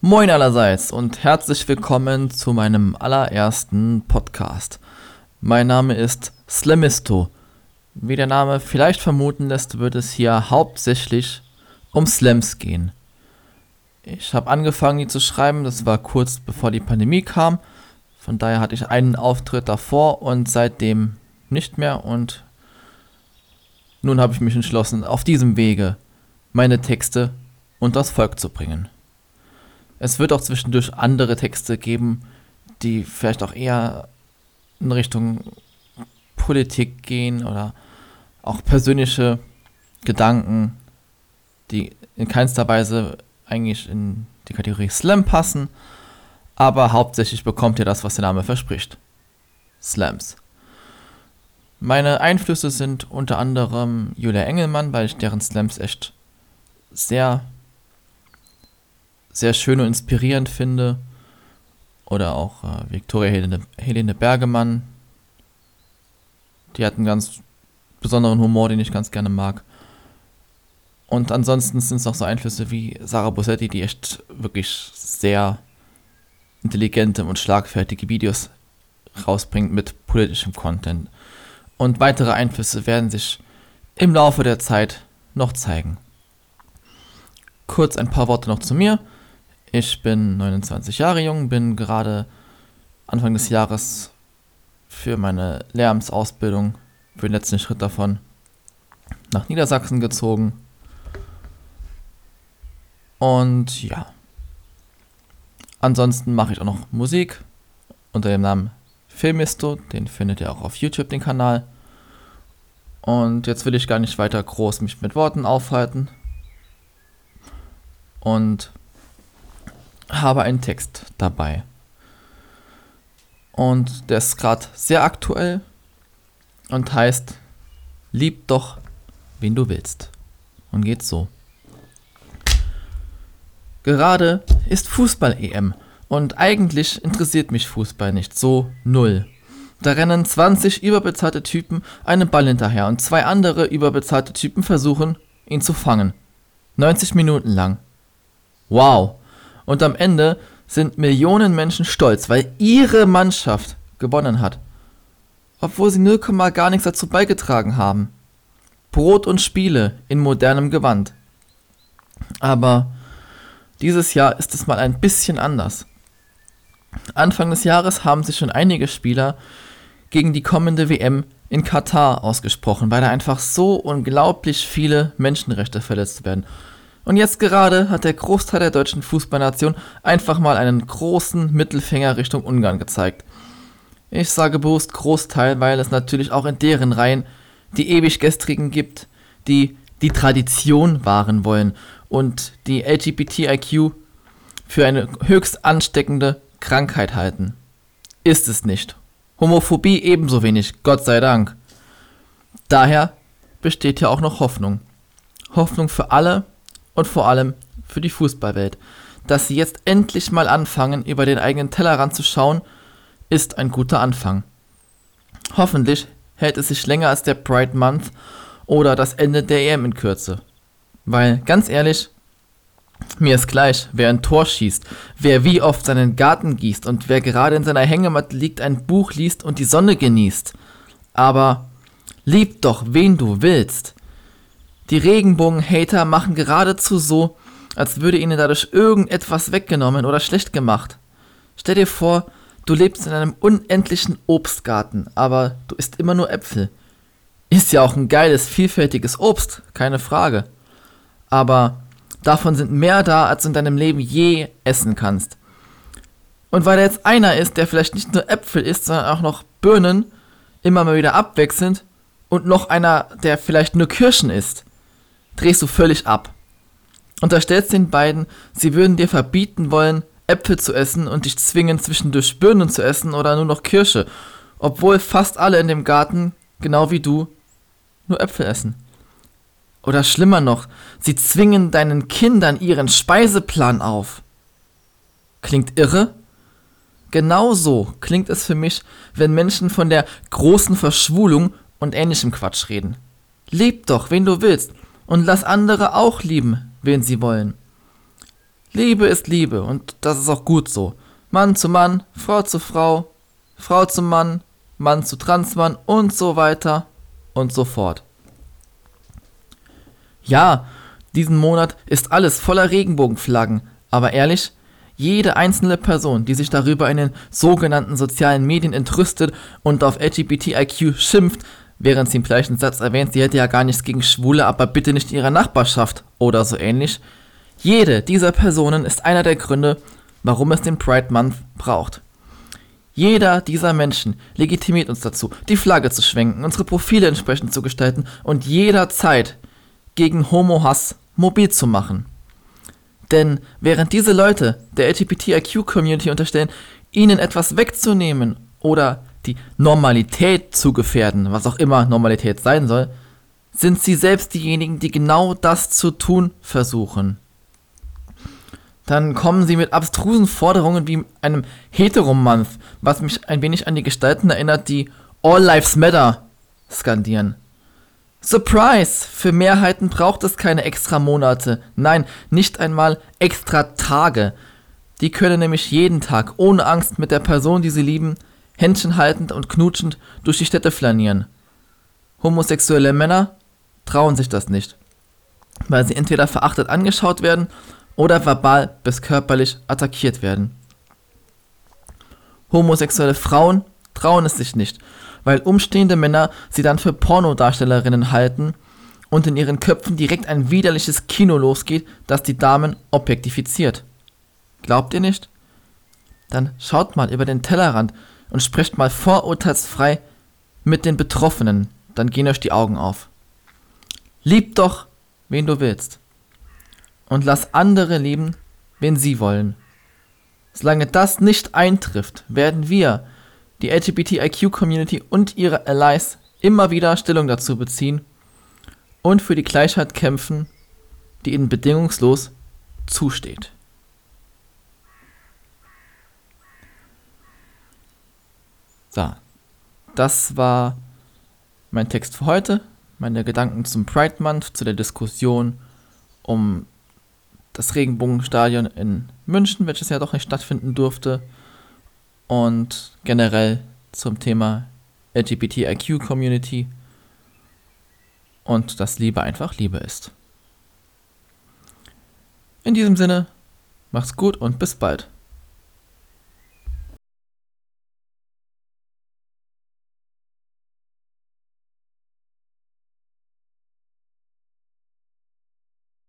Moin allerseits und herzlich willkommen zu meinem allerersten Podcast. Mein Name ist Slamisto. Wie der Name vielleicht vermuten lässt, wird es hier hauptsächlich um Slams gehen. Ich habe angefangen, die zu schreiben, das war kurz bevor die Pandemie kam. Von daher hatte ich einen Auftritt davor und seitdem nicht mehr und nun habe ich mich entschlossen, auf diesem Wege meine Texte unters Volk zu bringen. Es wird auch zwischendurch andere Texte geben, die vielleicht auch eher in Richtung Politik gehen oder auch persönliche Gedanken, die in keinster Weise eigentlich in die Kategorie Slam passen, aber hauptsächlich bekommt ihr das, was der Name verspricht. Slams. Meine Einflüsse sind unter anderem Julia Engelmann, weil ich deren Slams echt sehr sehr schön und inspirierend finde. Oder auch äh, Viktoria Helene, Helene Bergemann. Die hat einen ganz besonderen Humor, den ich ganz gerne mag. Und ansonsten sind es auch so Einflüsse wie Sarah Bossetti, die echt wirklich sehr intelligente und schlagfertige Videos rausbringt mit politischem Content. Und weitere Einflüsse werden sich im Laufe der Zeit noch zeigen. Kurz ein paar Worte noch zu mir. Ich bin 29 Jahre jung, bin gerade Anfang des Jahres für meine Lehramtsausbildung, für den letzten Schritt davon, nach Niedersachsen gezogen. Und ja. Ansonsten mache ich auch noch Musik unter dem Namen Filmisto. Den findet ihr auch auf YouTube, den Kanal. Und jetzt will ich gar nicht weiter groß mich mit Worten aufhalten. Und habe einen Text dabei. Und der ist gerade sehr aktuell und heißt Lieb doch, wen du willst. Und geht so. Gerade ist Fußball-EM und eigentlich interessiert mich Fußball nicht so null. Da rennen 20 überbezahlte Typen einem Ball hinterher und zwei andere überbezahlte Typen versuchen, ihn zu fangen. 90 Minuten lang. Wow, und am Ende sind Millionen Menschen stolz, weil ihre Mannschaft gewonnen hat. Obwohl sie 0, gar nichts dazu beigetragen haben. Brot und Spiele in modernem Gewand. Aber dieses Jahr ist es mal ein bisschen anders. Anfang des Jahres haben sich schon einige Spieler gegen die kommende WM in Katar ausgesprochen, weil da einfach so unglaublich viele Menschenrechte verletzt werden. Und jetzt gerade hat der Großteil der deutschen Fußballnation einfach mal einen großen Mittelfinger Richtung Ungarn gezeigt. Ich sage bewusst Großteil, weil es natürlich auch in deren Reihen die ewig gestrigen gibt, die die Tradition wahren wollen und die LGBTIQ für eine höchst ansteckende Krankheit halten. Ist es nicht. Homophobie ebenso wenig, Gott sei Dank. Daher besteht ja auch noch Hoffnung. Hoffnung für alle, und vor allem für die Fußballwelt. Dass sie jetzt endlich mal anfangen, über den eigenen Tellerrand zu schauen, ist ein guter Anfang. Hoffentlich hält es sich länger als der Pride Month oder das Ende der EM in Kürze. Weil, ganz ehrlich, mir ist gleich, wer ein Tor schießt, wer wie oft seinen Garten gießt und wer gerade in seiner Hängematte liegt, ein Buch liest und die Sonne genießt. Aber lieb doch, wen du willst. Die Regenbogen-Hater machen geradezu so, als würde ihnen dadurch irgendetwas weggenommen oder schlecht gemacht. Stell dir vor, du lebst in einem unendlichen Obstgarten, aber du isst immer nur Äpfel. Ist ja auch ein geiles, vielfältiges Obst, keine Frage. Aber davon sind mehr da, als du in deinem Leben je essen kannst. Und weil da jetzt einer ist, der vielleicht nicht nur Äpfel isst, sondern auch noch Birnen, immer mal wieder abwechselnd, und noch einer, der vielleicht nur Kirschen isst, drehst du völlig ab. Unterstellst den beiden, sie würden dir verbieten wollen, Äpfel zu essen und dich zwingen, zwischendurch Birnen zu essen oder nur noch Kirsche, obwohl fast alle in dem Garten, genau wie du, nur Äpfel essen. Oder schlimmer noch, sie zwingen deinen Kindern ihren Speiseplan auf. Klingt irre? Genauso klingt es für mich, wenn Menschen von der großen Verschwulung und ähnlichem Quatsch reden. Leb doch, wen du willst, und lass andere auch lieben, wen sie wollen. Liebe ist Liebe und das ist auch gut so. Mann zu Mann, Frau zu Frau, Frau zu Mann, Mann zu Transmann und so weiter und so fort. Ja, diesen Monat ist alles voller Regenbogenflaggen, aber ehrlich, jede einzelne Person, die sich darüber in den sogenannten sozialen Medien entrüstet und auf LGBTIQ schimpft, während sie im gleichen Satz erwähnt, sie hätte ja gar nichts gegen Schwule, aber bitte nicht in ihrer Nachbarschaft oder so ähnlich. Jede dieser Personen ist einer der Gründe, warum es den Pride Month braucht. Jeder dieser Menschen legitimiert uns dazu, die Flagge zu schwenken, unsere Profile entsprechend zu gestalten und jederzeit gegen Homo-Hass mobil zu machen. Denn während diese Leute der LGBTIQ-Community unterstellen, ihnen etwas wegzunehmen oder die Normalität zu gefährden, was auch immer Normalität sein soll, sind sie selbst diejenigen, die genau das zu tun versuchen. Dann kommen sie mit abstrusen Forderungen wie einem Heteromonth, was mich ein wenig an die Gestalten erinnert, die All Lives Matter skandieren. Surprise! Für Mehrheiten braucht es keine extra Monate. Nein, nicht einmal extra Tage. Die können nämlich jeden Tag ohne Angst mit der Person, die sie lieben, Händchen haltend und knutschend durch die Städte flanieren. Homosexuelle Männer trauen sich das nicht, weil sie entweder verachtet angeschaut werden oder verbal bis körperlich attackiert werden. Homosexuelle Frauen trauen es sich nicht weil umstehende Männer sie dann für Pornodarstellerinnen halten und in ihren Köpfen direkt ein widerliches Kino losgeht, das die Damen objektifiziert. Glaubt ihr nicht? Dann schaut mal über den Tellerrand und sprecht mal vorurteilsfrei mit den Betroffenen, dann gehen euch die Augen auf. Lieb doch, wen du willst. Und lass andere lieben, wen sie wollen. Solange das nicht eintrifft, werden wir, die LGBTIQ-Community und ihre Allies immer wieder Stellung dazu beziehen und für die Gleichheit kämpfen, die ihnen bedingungslos zusteht. So, das war mein Text für heute, meine Gedanken zum Pride Month, zu der Diskussion um das Regenbogenstadion in München, welches ja doch nicht stattfinden durfte und generell zum Thema LGBTIQ-Community und dass Liebe einfach Liebe ist. In diesem Sinne, macht's gut und bis bald.